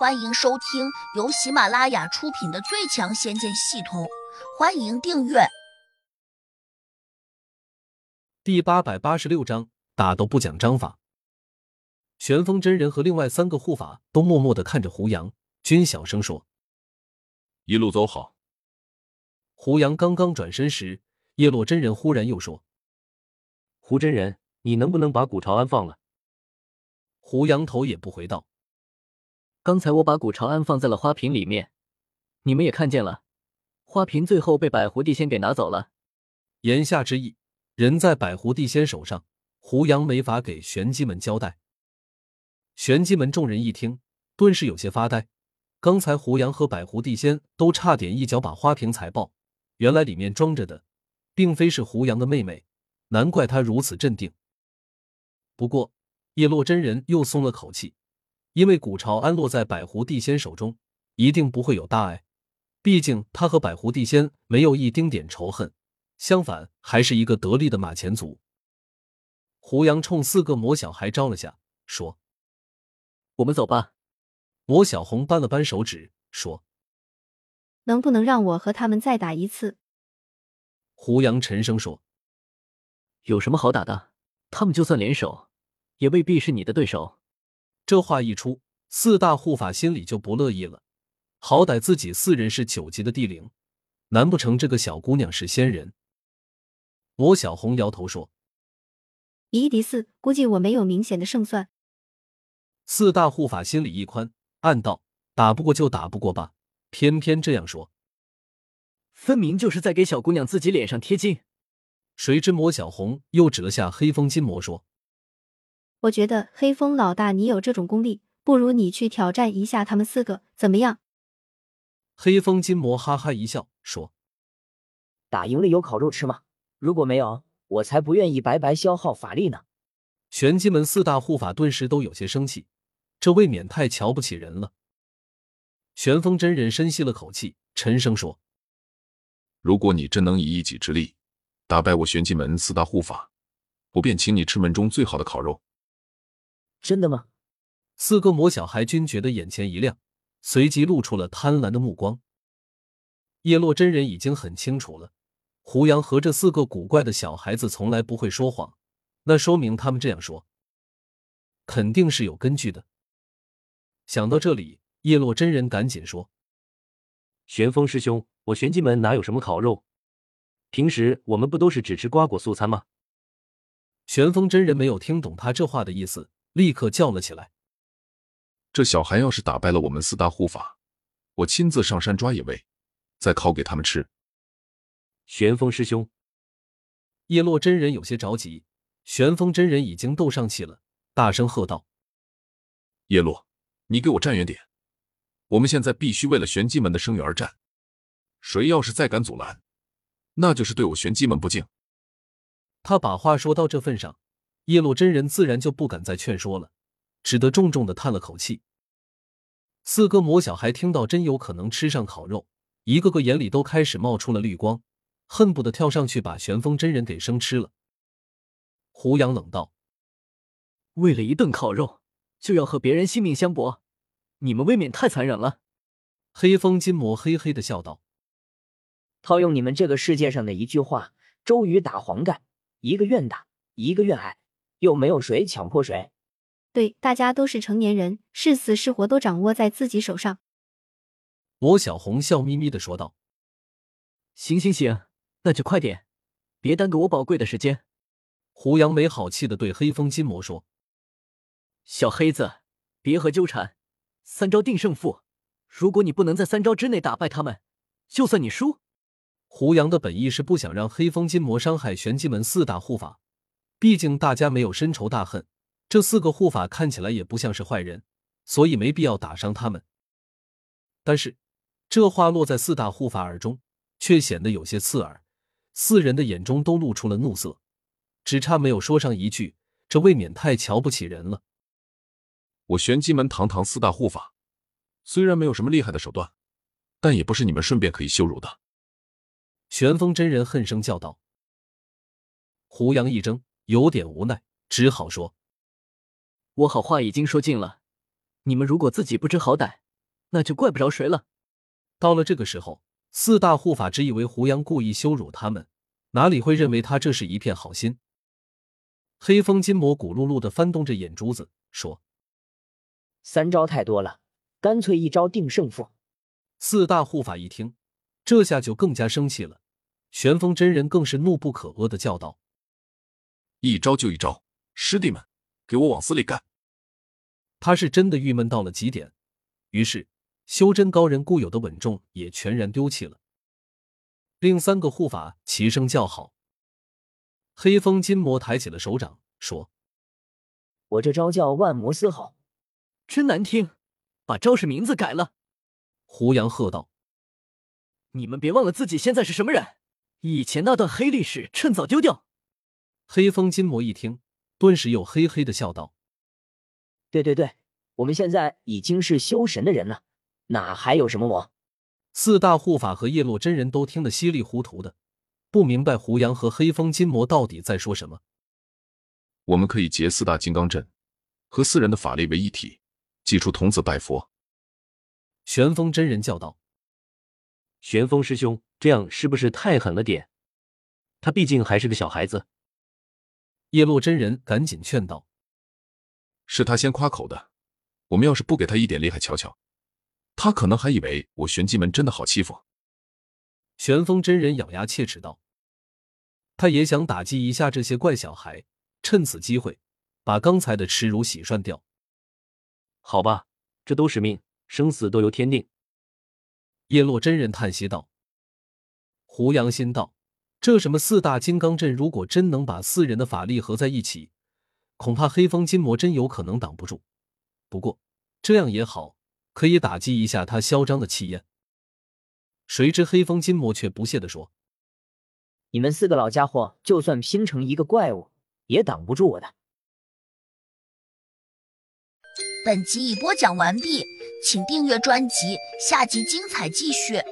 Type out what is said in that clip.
欢迎收听由喜马拉雅出品的《最强仙剑系统》，欢迎订阅。第八百八十六章，打斗不讲章法。玄风真人和另外三个护法都默默的看着胡杨，均小声说：“一路走好。”胡杨刚刚转身时，叶落真人忽然又说：“胡真人，你能不能把古朝安放了？”胡杨头也不回道。刚才我把古朝安放在了花瓶里面，你们也看见了，花瓶最后被百狐地仙给拿走了。言下之意，人在百狐地仙手上，胡杨没法给玄机门交代。玄机门众人一听，顿时有些发呆。刚才胡杨和百狐地仙都差点一脚把花瓶踩爆，原来里面装着的，并非是胡杨的妹妹，难怪他如此镇定。不过叶落真人又松了口气。因为古朝安落在百狐帝仙手中，一定不会有大碍。毕竟他和百狐帝仙没有一丁点仇恨，相反还是一个得力的马前卒。胡杨冲四个魔小孩招了下，说：“我们走吧。”魔小红扳了扳手指，说：“能不能让我和他们再打一次？”胡杨沉声说：“有什么好打的？他们就算联手，也未必是你的对手。”这话一出，四大护法心里就不乐意了。好歹自己四人是九级的地灵，难不成这个小姑娘是仙人？魔小红摇头说：“以一敌四，估计我没有明显的胜算。”四大护法心里一宽，暗道：“打不过就打不过吧。”偏偏这样说，分明就是在给小姑娘自己脸上贴金。谁知魔小红又指了下黑风金魔说。我觉得黑风老大，你有这种功力，不如你去挑战一下他们四个，怎么样？黑风金魔哈哈一笑说：“打赢了有烤肉吃吗？如果没有，我才不愿意白白消耗法力呢。”玄机门四大护法顿时都有些生气，这未免太瞧不起人了。玄风真人深吸了口气，沉声说：“如果你真能以一己之力打败我玄机门四大护法，我便请你吃门中最好的烤肉。”真的吗？四个魔小孩均觉得眼前一亮，随即露出了贪婪的目光。叶落真人已经很清楚了，胡杨和这四个古怪的小孩子从来不会说谎，那说明他们这样说，肯定是有根据的。想到这里，叶落真人赶紧说：“玄风师兄，我玄机门哪有什么烤肉？平时我们不都是只吃瓜果素餐吗？”玄风真人没有听懂他这话的意思。立刻叫了起来：“这小孩要是打败了我们四大护法，我亲自上山抓野味，再烤给他们吃。”玄风师兄，叶落真人有些着急。玄风真人已经斗上气了，大声喝道：“叶落，你给我站远点！我们现在必须为了玄机门的声誉而战。谁要是再敢阻拦，那就是对我玄机门不敬。”他把话说到这份上。叶落真人自然就不敢再劝说了，只得重重的叹了口气。四个魔小孩听到真有可能吃上烤肉，一个个眼里都开始冒出了绿光，恨不得跳上去把玄风真人给生吃了。胡杨冷道：“为了一顿烤肉，就要和别人性命相搏，你们未免太残忍了。”黑风金魔嘿嘿的笑道：“套用你们这个世界上的一句话，周瑜打黄盖，一个愿打，一个愿挨。”又没有谁强迫谁，对，大家都是成年人，是死是活都掌握在自己手上。罗小红笑眯眯的说道：“行行行，那就快点，别耽搁我宝贵的时间。”胡杨没好气的对黑风金魔说：“小黑子，别和纠缠，三招定胜负。如果你不能在三招之内打败他们，就算你输。”胡杨的本意是不想让黑风金魔伤害玄机门四大护法。毕竟大家没有深仇大恨，这四个护法看起来也不像是坏人，所以没必要打伤他们。但是这话落在四大护法耳中，却显得有些刺耳。四人的眼中都露出了怒色，只差没有说上一句：“这未免太瞧不起人了。”我玄机门堂堂四大护法，虽然没有什么厉害的手段，但也不是你们顺便可以羞辱的。玄风真人恨声叫道。胡杨一怔。有点无奈，只好说：“我好话已经说尽了，你们如果自己不知好歹，那就怪不着谁了。到了这个时候，四大护法只以为胡杨故意羞辱他们，哪里会认为他这是一片好心？黑风金魔骨碌碌的翻动着眼珠子，说：“三招太多了，干脆一招定胜负。”四大护法一听，这下就更加生气了。玄风真人更是怒不可遏的叫道：“一招就一招，师弟们，给我往死里干！”他是真的郁闷到了极点，于是修真高人固有的稳重也全然丢弃了。另三个护法齐声叫好。黑风金魔抬起了手掌，说：“我这招叫万魔嘶吼，真难听，把招式名字改了。”胡杨喝道：“你们别忘了自己现在是什么人，以前那段黑历史趁早丢掉。”黑风金魔一听，顿时又嘿嘿的笑道：“对对对，我们现在已经是修神的人了，哪还有什么魔？”四大护法和叶落真人都听得稀里糊涂的。不明白胡杨和黑风金魔到底在说什么。我们可以结四大金刚阵，和四人的法力为一体，祭出童子拜佛。玄风真人叫道：“玄风师兄，这样是不是太狠了点？他毕竟还是个小孩子。”叶落真人赶紧劝道：“是他先夸口的，我们要是不给他一点厉害瞧瞧，他可能还以为我玄机门真的好欺负。”玄风真人咬牙切齿道：“他也想打击一下这些怪小孩，趁此机会把刚才的耻辱洗涮掉。好吧，这都是命，生死都由天定。”叶落真人叹息道。胡杨心道：“这什么四大金刚阵，如果真能把四人的法力合在一起，恐怕黑风金魔真有可能挡不住。不过这样也好，可以打击一下他嚣张的气焰。”谁知黑风金魔却不屑地说：“你们四个老家伙，就算拼成一个怪物，也挡不住我的。”本集已播讲完毕，请订阅专辑，下集精彩继续。